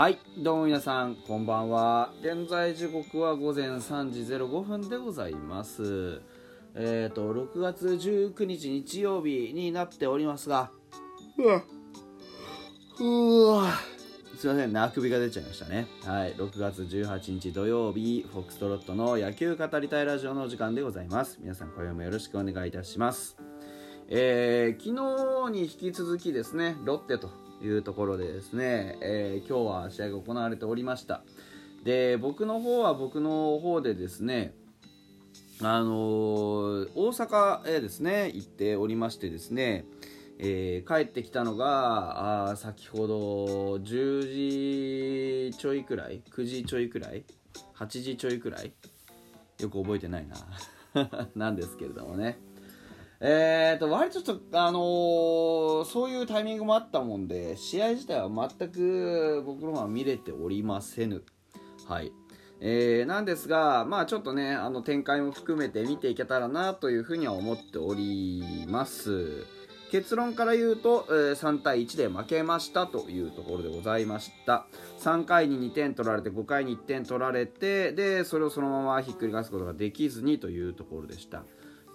はいどうも皆さんこんばんは。現在時刻は午前3時05分でございます。えっ、ー、と6月19日日曜日になっておりますがうわ。うわ。すいませんねあくびが出ちゃいましたね。はい6月18日土曜日フォックストロットの野球語りたいラジオのお時間でございます。皆さん今夜もよろしくお願いいたします。えー、昨日に引き続きですねロッテというところでですね、えー、今日は試合が行われておりました。で僕の方は僕の方でですねあのー、大阪へですね行っておりましてですね、えー、帰ってきたのがあ先ほど10時ちょいくらい9時ちょいくらい8時ちょいくらい。よく覚えてないな。なんですけれどもね。えーと、割とちょっと、あのー、そういうタイミングもあったもんで、試合自体は全く僕の方は見れておりませぬ。はい。えー、なんですが、まあちょっとね、あの展開も含めて見ていけたらなというふうには思っております。結論から言うと、えー、3対1で負けましたというところでございました3回に2点取られて5回に1点取られてでそれをそのままひっくり返すことができずにというところでした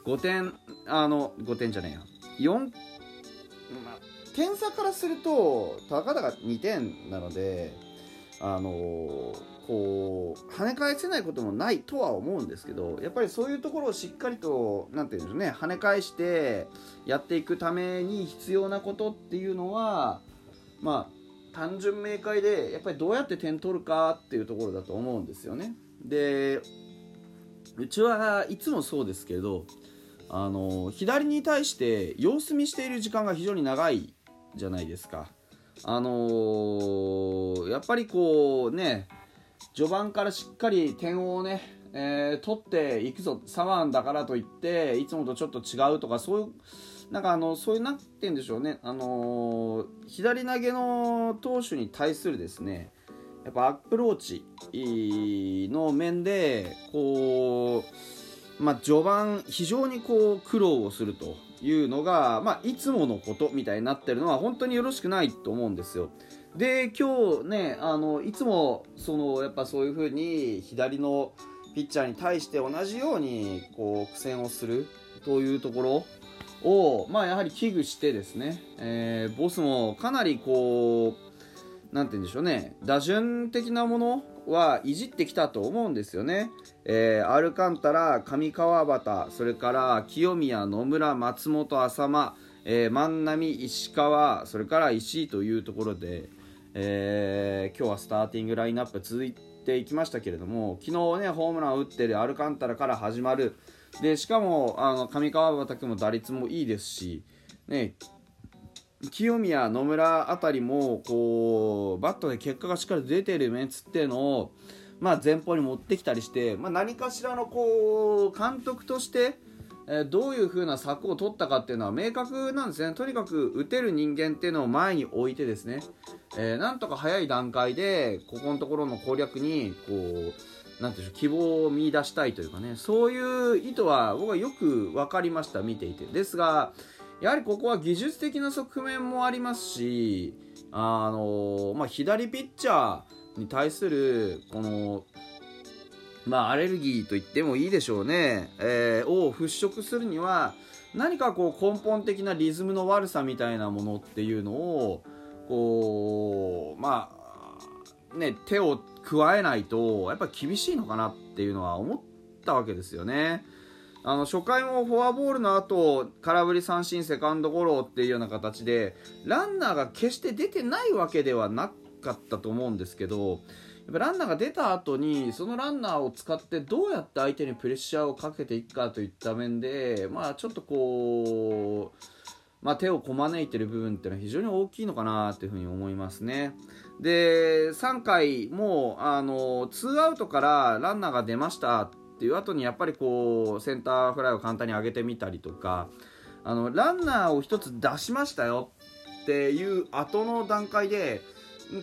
5点あの5点じゃねえや4、まあ、点差からするとたかだか2点なのであのこう跳ね返せないこともないとは思うんですけどやっぱりそういうところをしっかりと何て言うんでしょうね跳ね返してやっていくために必要なことっていうのはまあ単純明快でやっぱりどうやって点取るかっていうところだと思うんですよね。でうちはいつもそうですけどあの左に対して様子見している時間が非常に長いじゃないですか。あのー、やっぱりこうね序盤からしっかり点をね、えー、取っていくぞ左腕だからといっていつもとちょっと違うとかそういうなんかあのそういうなって言うんでしょうね、あのー、左投げの投手に対するですねやっぱアプローチの面でこうまあ、序盤非常にこう苦労をするというのが、まあ、いつものことみたいになってるのは本当によろしくないと思うんですよ。で今日ねあのいつもそのやっぱそういう風に左のピッチャーに対して同じようにこう苦戦をするというところを、まあ、やはり危惧してですね、えー、ボスもかなりこうなんて言うんでしょうね打順的なものはいじってきたと思うんですよね。えー、アルカンタラ、上川端、それから清宮、野村、松本、浅間、えー、万波、石川、それから石井というところで、えー、今日はスターティングラインナップ続いていきましたけれども、昨日ね、ホームランを打ってるアルカンタラから始まる。で、しかも、あの、上川端君も打率もいいですし、ね、清宮、野村あたりもこうバットで結果がしっかり出てるメンツっていうのを、まあ、前方に持ってきたりして、まあ、何かしらのこう監督として、どういう風な策を取ったかっていうのは明確なんですね。とにかく打てる人間っていうのを前に置いてですね、えー、なんとか早い段階でここのところの攻略にこうなんていう希望を見出したいというかね。そういう意図は僕はよく分かりました見ていて。ですがやはりここは技術的な側面もありますし、あのまあ、左ピッチャーに対するこの、まあ、アレルギーと言ってもいいでしょうね、えー、を払拭するには何かこう根本的なリズムの悪さみたいなものっていうのをこうまあね手を加えないとやっぱ厳しいのかなっていうのは思ったわけですよね。あの初回もフォアボールの後空振り三振セカンドゴロっていうような形でランナーが決して出てないわけではなかったと思うんですけどやっぱランナーが出た後にそのランナーを使ってどうやって相手にプレッシャーをかけていくかといった面でまあちょっとこうまあ、手をこまねいてる部分っていうのは非常に大きいのかなというふうに思いますね。で3回もあの2アウトからランナーが出ましたっていう後にやっぱりこうセンターフライを簡単に上げてみたりとかあのランナーを1つ出しましたよっていう後の段階で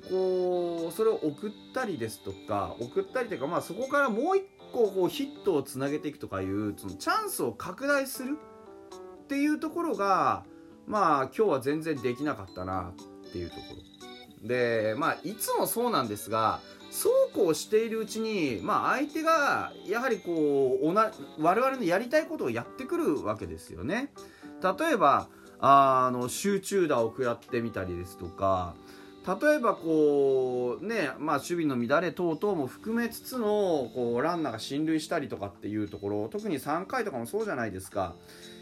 こうそれを送ったりですとか送ったりというか、まあ、そこからもう1個こうヒットをつなげていくとかいうそのチャンスを拡大するっていうところがまあ今日は全然できなかったなっていうところ。でまあいつもそうなんですがそうこうしているうちに、まあ、相手がやはりこう我々のやりたいことをやってくるわけですよね。例えばあの集中打を食らってみたりですとか例えばこうね、まあ、守備の乱れ等々も含めつつのこうランナーが進塁したりとかっていうところ特に3回とかもそうじゃないですか。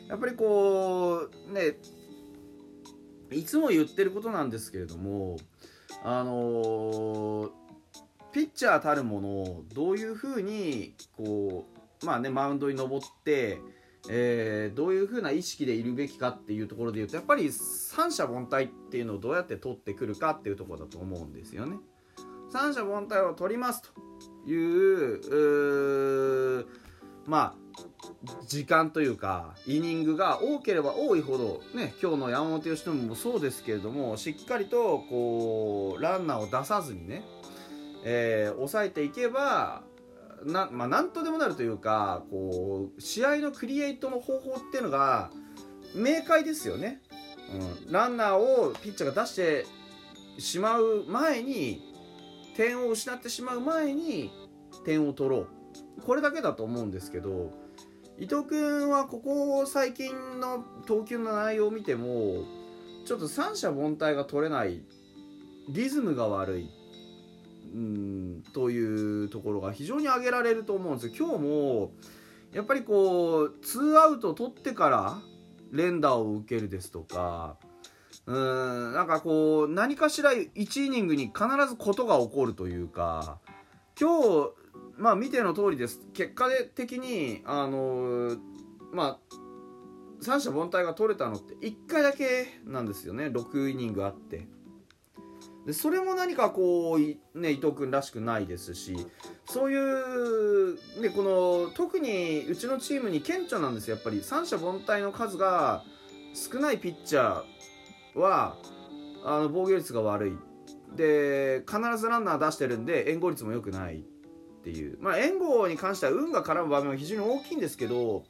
やっぱりこうねいつも言ってることなんですけれどもあのーピッチャーたるものをどういうふうにこう、まあね、マウンドに登って、えー、どういうふうな意識でいるべきかっていうところで言うとやっぱり三者凡退っていうのをどうやって取ってくるかっていうとこだと思うんですよね。三者凡退を取りますというまあ時間というかイニングが多ければ多いほど、ね、今日の山本由伸もそうですけれどもしっかりとこうランナーを出さずにねえー、抑えていけばな,、まあ、なんとでもなるというかこう試合のクリエイトの方法っていうのが明快ですよね、うん、ランナーをピッチャーが出してしまう前に点を失ってしまう前に点を取ろう。これだけだと思うんですけど伊藤君はここ最近の投球の内容を見てもちょっと三者凡退が取れない。リズムが悪い。うん。というところが非常に挙げられると思うんです今日もやっぱりこうツーアウト取ってから連打を受けるですとかうん。なんかこう何かしら1イニングに必ずことが起こるというか今日まあ見ての通りです。結果的にあのまあ三者凡退が取れたのって1回だけなんですよね。6イニングあって。でそれも何かこう、ね、伊藤君らしくないですしそういう、ね、この特にうちのチームに顕著なんですよやっぱり。三者凡退の数が少ないピッチャーはあの防御率が悪い。で必ずランナー出してるんで援護率も良くないっていう、まあ、援護に関しては運が絡む場面は非常に大きいんですけど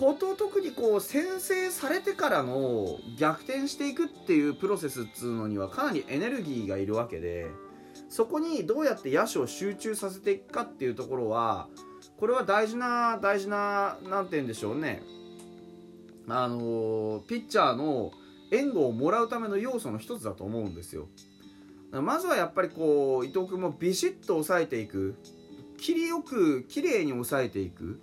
こと特にこう先制されてからの逆転していくっていうプロセスっつうのにはかなりエネルギーがいるわけでそこにどうやって野手を集中させていくかっていうところはこれは大事な大事な何て言うんでしょうね。あのピッチャーの援護をもらうための要素の一つだと思うんですよ。まずはやっぱりこう伊藤君もビシッと抑えていく。切りよく綺麗に抑えていく。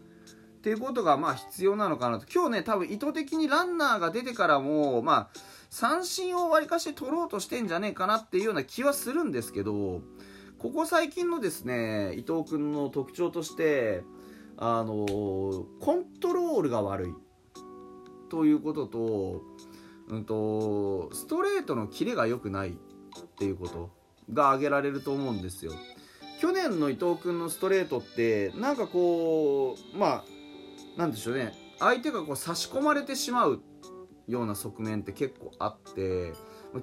ていうことがまあ必要なのかなと。今日ね多分意図的にランナーが出てからもまあ三振をわりかし取ろうとしてんじゃねえかなっていうような気はするんですけどここ最近のですね伊藤君の特徴としてあのコントロールが悪い。ということと,、うんと、ストレートのキレが良くない。っていうことが挙げられると思うんですよ。去年の伊藤君のストレートってなんかこうまあなんでしょうね。相手がこう差し込まれてしまうような側面って結構あって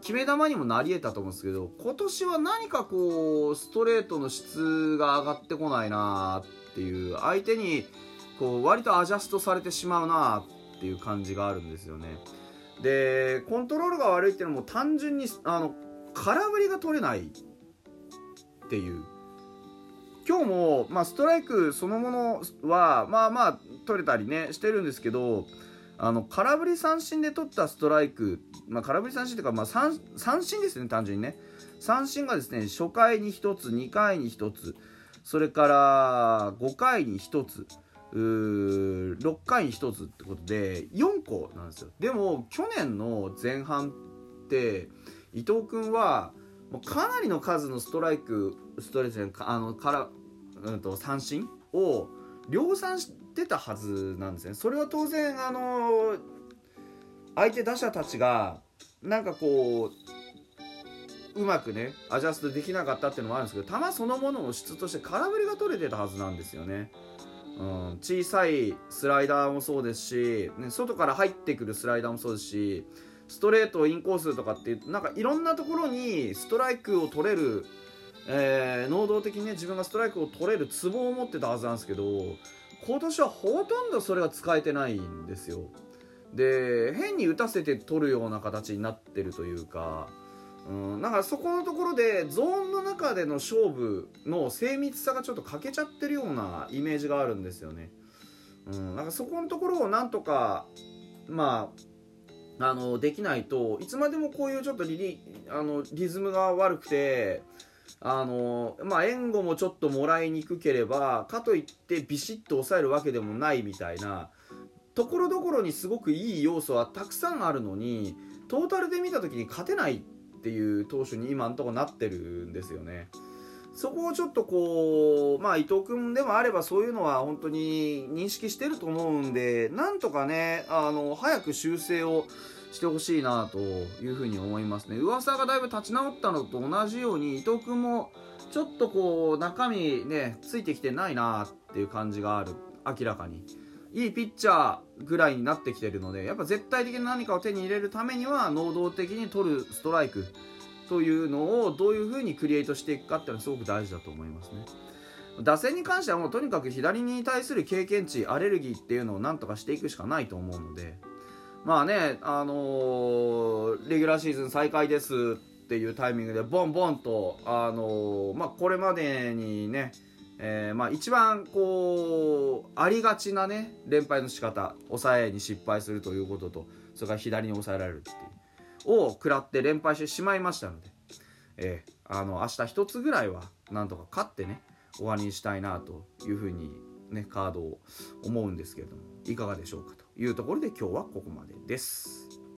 決め球にもなり得たと思うんですけど今年は何かこうストレートの質が上がってこないなっていう相手にこう割とアジャストされてしまうなっていう感じがあるんですよね。でコントロールが悪いっていうのも単純にあの空振りが取れないっていう今日も、まあ、ストライクそのものはまあまあ取れたりねしてるんですけどあの空振り三振で取ったストライク、まあ、空振り三振というか、まあ三、三振ですね単純にね三振がですね初回に1つ2回に1つそれから5回に1つ6回に1つってことで4個なんですよ。でも去年の前半って伊藤君はもうかなりの数のストライクストレスあのから、うんと、三振を量産してたはずなんですねそれは当然あの相手打者たちがなんかこううまくねアジャストできなかったっていうのもあるんですけど球そのものの質として空振りが取れてたはずなんですよね。うん、小さいスライダーもそうですし、ね、外から入ってくるスライダーもそうですしストレートインコースとかっていうなんかいろんなところにストライクを取れる、えー、能動的にね自分がストライクを取れるツボを持ってたはずなんですけど今年はほとんどそれが使えてないんですよで変に打たせて取るような形になってるというかうん、だからそこのところでゾーンの中での勝負の精密さがちょっと欠けちゃってるようなイメージがあるんですよね。うん、なんかそこのところをなんとかまああのできないといつまでもこういうちょっとリリあのリズムが悪くてあのまあ援護もちょっともらいにくければかといってビシッと抑えるわけでもないみたいなところどころにすごくいい要素はたくさんあるのにトータルで見た時に勝てないっていう投手に今んとこなってるんですよね。そこをちょっとこう、まあ、伊藤君でもあればそういうのは本当に認識してると思うんでなんとかねあの早く修正をしてほしいなというふうに思いますね。噂がだいぶ立ち直ったのと同じように伊藤君もちょっとこう中身ねついてきてないなっていう感じがある。明らかに。いいピッチャーぐらいになってきてるのでやっぱ絶対的な何かを手に入れるためには能動的に取るストライクというのをどういうふうにクリエイトしていくかっていうのはすごく大事だと思いますね。打線に関してはもうとにかく左に対する経験値アレルギーっていうのをなんとかしていくしかないと思うのでまあねあのー、レギュラーシーズン再開ですっていうタイミングでボンボンとあのー、まあこれまでにねえー、まあ一番こうありがちなね連敗の仕方抑えに失敗するということとそれから左に抑えられるっていうを食らって連敗してしまいましたので、えー、あの明日一つぐらいはなんとか勝ってね終わりにしたいなというふうにねカードを思うんですけれどもいかがでしょうかと。いうところで今日はここまでです。